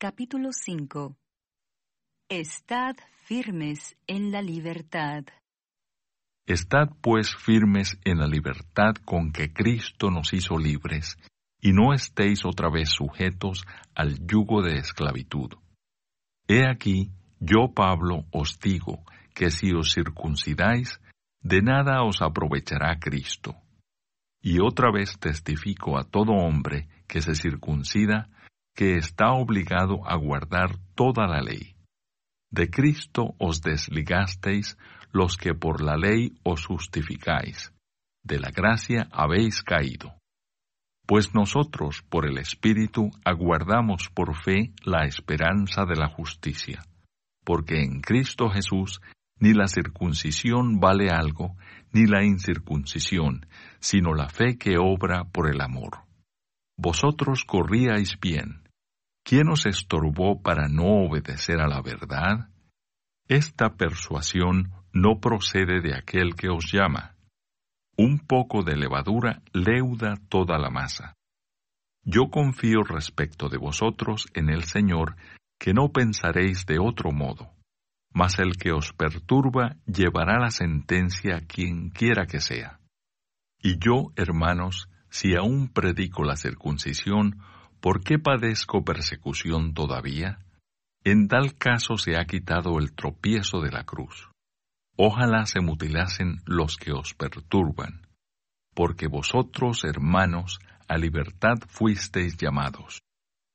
Capítulo 5 Estad firmes en la libertad. Estad pues firmes en la libertad con que Cristo nos hizo libres, y no estéis otra vez sujetos al yugo de esclavitud. He aquí, yo Pablo os digo que si os circuncidáis, de nada os aprovechará Cristo. Y otra vez testifico a todo hombre que se circuncida que está obligado a guardar toda la ley. De Cristo os desligasteis los que por la ley os justificáis. De la gracia habéis caído. Pues nosotros por el Espíritu aguardamos por fe la esperanza de la justicia, porque en Cristo Jesús ni la circuncisión vale algo, ni la incircuncisión, sino la fe que obra por el amor. Vosotros corríais bien. ¿Quién os estorbó para no obedecer a la verdad? Esta persuasión no procede de aquel que os llama. Un poco de levadura leuda toda la masa. Yo confío respecto de vosotros en el Señor, que no pensaréis de otro modo mas el que os perturba llevará la sentencia a quien quiera que sea. Y yo, hermanos, si aún predico la circuncisión, ¿por qué padezco persecución todavía? En tal caso se ha quitado el tropiezo de la cruz. Ojalá se mutilasen los que os perturban, porque vosotros, hermanos, a libertad fuisteis llamados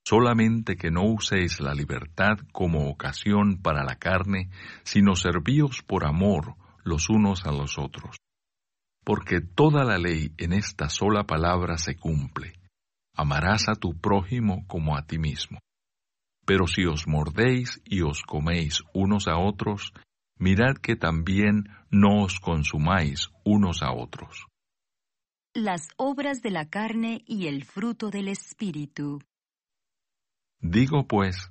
solamente que no uséis la libertad como ocasión para la carne, sino servíos por amor los unos a los otros. Porque toda la ley en esta sola palabra se cumple. Amarás a tu prójimo como a ti mismo. Pero si os mordéis y os coméis unos a otros, mirad que también no os consumáis unos a otros. Las obras de la carne y el fruto del Espíritu. Digo pues,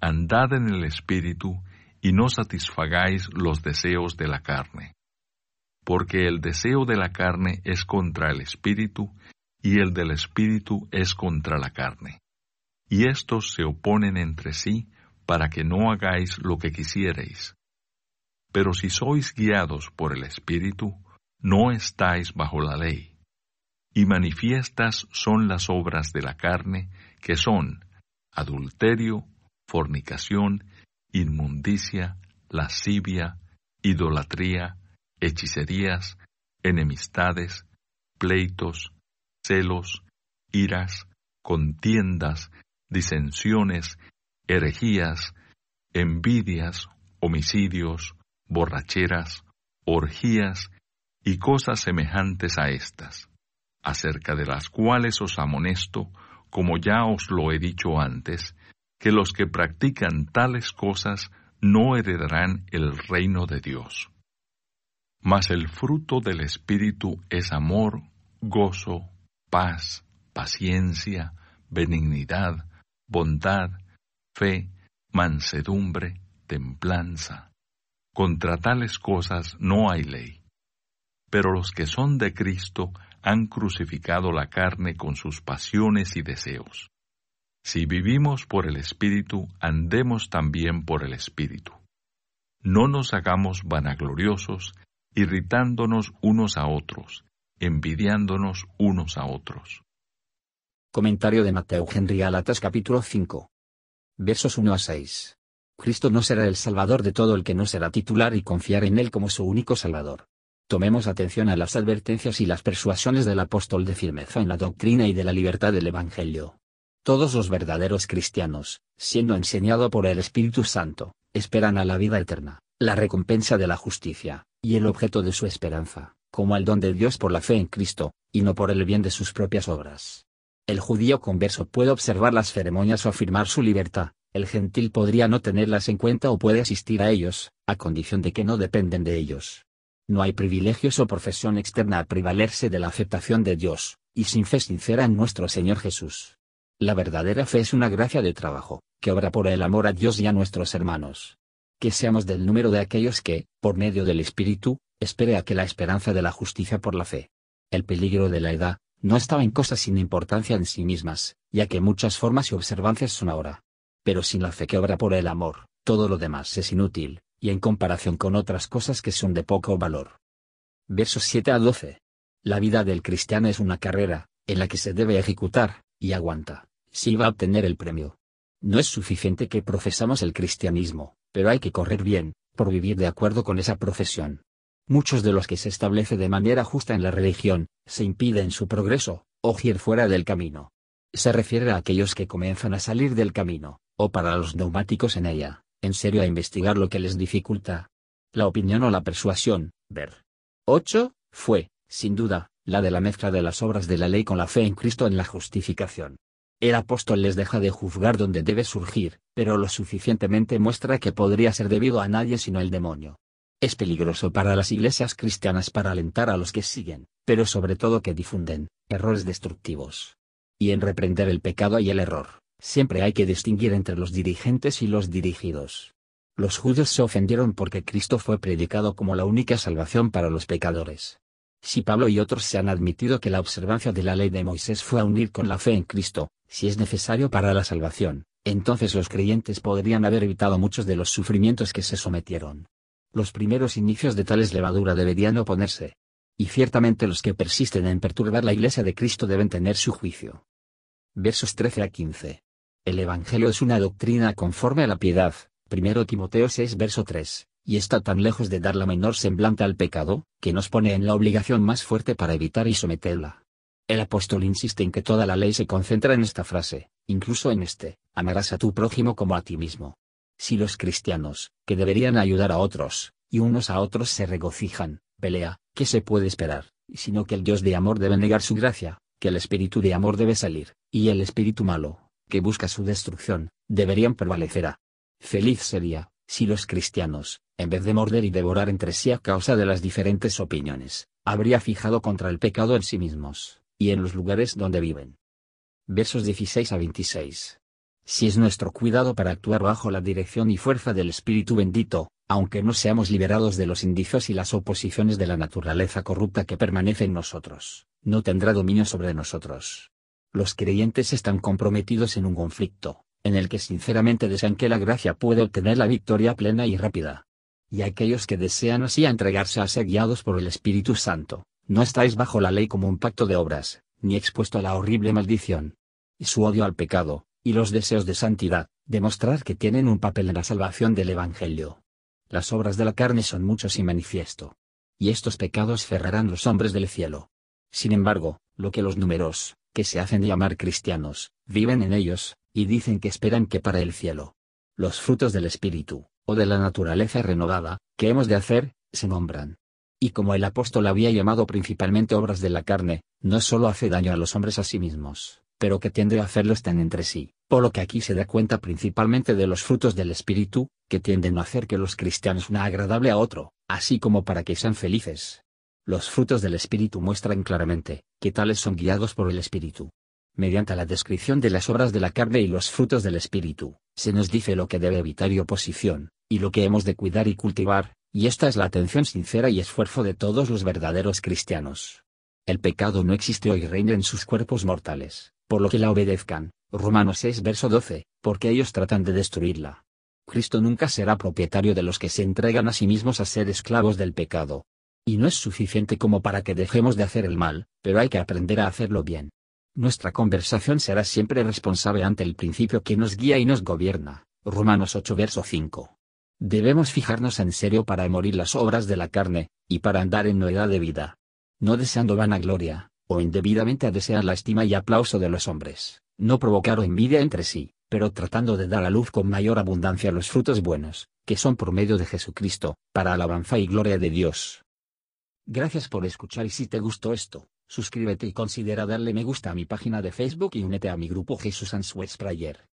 andad en el Espíritu y no satisfagáis los deseos de la carne, porque el deseo de la carne es contra el Espíritu y el del Espíritu es contra la carne. Y estos se oponen entre sí para que no hagáis lo que quisierais. Pero si sois guiados por el Espíritu, no estáis bajo la ley. Y manifiestas son las obras de la carne, que son adulterio, fornicación, inmundicia, lascivia, idolatría, hechicerías, enemistades, pleitos, celos, iras, contiendas, disensiones, herejías, envidias, homicidios, borracheras, orgías y cosas semejantes a estas, acerca de las cuales os amonesto, como ya os lo he dicho antes, que los que practican tales cosas no heredarán el reino de Dios. Mas el fruto del Espíritu es amor, gozo, paz, paciencia, benignidad, bondad, fe, mansedumbre, templanza. Contra tales cosas no hay ley. Pero los que son de Cristo han crucificado la carne con sus pasiones y deseos. Si vivimos por el Espíritu, andemos también por el Espíritu. No nos hagamos vanagloriosos, irritándonos unos a otros, envidiándonos unos a otros. Comentario de Mateo Henry Alatas capítulo 5. Versos 1 a 6. Cristo no será el Salvador de todo el que no será titular y confiar en Él como su único Salvador. Tomemos atención a las advertencias y las persuasiones del apóstol de firmeza en la doctrina y de la libertad del Evangelio. Todos los verdaderos cristianos, siendo enseñado por el Espíritu Santo, esperan a la vida eterna, la recompensa de la justicia, y el objeto de su esperanza, como el don de Dios por la fe en Cristo, y no por el bien de sus propias obras. El judío converso puede observar las ceremonias o afirmar su libertad, el gentil podría no tenerlas en cuenta o puede asistir a ellos, a condición de que no dependen de ellos. No hay privilegios o profesión externa a privalerse de la aceptación de Dios, y sin fe sincera en nuestro Señor Jesús. La verdadera fe es una gracia de trabajo, que obra por el amor a Dios y a nuestros hermanos. Que seamos del número de aquellos que, por medio del Espíritu, espere a que la esperanza de la justicia por la fe. El peligro de la edad, no estaba en cosas sin importancia en sí mismas, ya que muchas formas y observancias son ahora. Pero sin la fe que obra por el amor, todo lo demás es inútil, y en comparación con otras cosas que son de poco valor. Versos 7 a 12. La vida del cristiano es una carrera, en la que se debe ejecutar, y aguanta, si va a obtener el premio. No es suficiente que profesamos el cristianismo, pero hay que correr bien, por vivir de acuerdo con esa profesión. Muchos de los que se establece de manera justa en la religión, se impiden su progreso, o ir fuera del camino. Se refiere a aquellos que comienzan a salir del camino, o para los neumáticos en ella, en serio a investigar lo que les dificulta. La opinión o la persuasión, ver. 8. Fue, sin duda, la de la mezcla de las obras de la ley con la fe en Cristo en la justificación. El apóstol les deja de juzgar donde debe surgir, pero lo suficientemente muestra que podría ser debido a nadie sino el demonio. Es peligroso para las iglesias cristianas para alentar a los que siguen, pero sobre todo que difunden, errores destructivos. Y en reprender el pecado y el error, siempre hay que distinguir entre los dirigentes y los dirigidos. Los judíos se ofendieron porque Cristo fue predicado como la única salvación para los pecadores. Si Pablo y otros se han admitido que la observancia de la ley de Moisés fue a unir con la fe en Cristo, si es necesario para la salvación, entonces los creyentes podrían haber evitado muchos de los sufrimientos que se sometieron. Los primeros inicios de tales levadura deberían oponerse. Y ciertamente los que persisten en perturbar la iglesia de Cristo deben tener su juicio. Versos 13 a 15. El Evangelio es una doctrina conforme a la piedad, 1 Timoteo 6 verso 3 y está tan lejos de dar la menor semblante al pecado, que nos pone en la obligación más fuerte para evitar y someterla. El apóstol insiste en que toda la ley se concentra en esta frase, incluso en este, amarás a tu prójimo como a ti mismo. Si los cristianos, que deberían ayudar a otros, y unos a otros se regocijan, pelea, ¿qué se puede esperar? Sino que el Dios de amor debe negar su gracia, que el espíritu de amor debe salir, y el espíritu malo, que busca su destrucción, deberían prevalecerá. Feliz sería, si los cristianos, en vez de morder y devorar entre sí a causa de las diferentes opiniones, habría fijado contra el pecado en sí mismos, y en los lugares donde viven. Versos 16 a 26. Si es nuestro cuidado para actuar bajo la dirección y fuerza del Espíritu bendito, aunque no seamos liberados de los indicios y las oposiciones de la naturaleza corrupta que permanece en nosotros, no tendrá dominio sobre nosotros. Los creyentes están comprometidos en un conflicto, en el que sinceramente desean que la gracia pueda obtener la victoria plena y rápida, y aquellos que desean así entregarse a ser guiados por el Espíritu Santo, no estáis bajo la ley como un pacto de obras, ni expuesto a la horrible maldición. Y su odio al pecado, y los deseos de santidad, demostrar que tienen un papel en la salvación del Evangelio. Las obras de la carne son muchos y manifiesto. Y estos pecados cerrarán los hombres del cielo. Sin embargo, lo que los números, que se hacen llamar cristianos, viven en ellos, y dicen que esperan que para el cielo. Los frutos del Espíritu, o de la naturaleza renovada, que hemos de hacer, se nombran. Y como el apóstol había llamado principalmente obras de la carne, no solo hace daño a los hombres a sí mismos, pero que tiende a hacerlos tan entre sí, por lo que aquí se da cuenta principalmente de los frutos del Espíritu, que tienden a hacer que los cristianos una agradable a otro, así como para que sean felices. Los frutos del Espíritu muestran claramente, que tales son guiados por el Espíritu. Mediante la descripción de las obras de la carne y los frutos del Espíritu, se nos dice lo que debe evitar y oposición, y lo que hemos de cuidar y cultivar, y esta es la atención sincera y esfuerzo de todos los verdaderos cristianos. El pecado no existe hoy reina en sus cuerpos mortales, por lo que la obedezcan. Romanos 6 verso 12, porque ellos tratan de destruirla. Cristo nunca será propietario de los que se entregan a sí mismos a ser esclavos del pecado. Y no es suficiente como para que dejemos de hacer el mal, pero hay que aprender a hacerlo bien. Nuestra conversación será siempre responsable ante el principio que nos guía y nos gobierna. Romanos 8 verso 5. Debemos fijarnos en serio para morir las obras de la carne, y para andar en novedad de vida. No deseando vanagloria, o indebidamente a desear la estima y aplauso de los hombres, no provocar envidia entre sí, pero tratando de dar a luz con mayor abundancia los frutos buenos, que son por medio de Jesucristo, para alabanza y gloria de Dios. Gracias por escuchar y si te gustó esto, Suscríbete y considera darle me gusta a mi página de Facebook y únete a mi grupo Jesús Answers Prayer.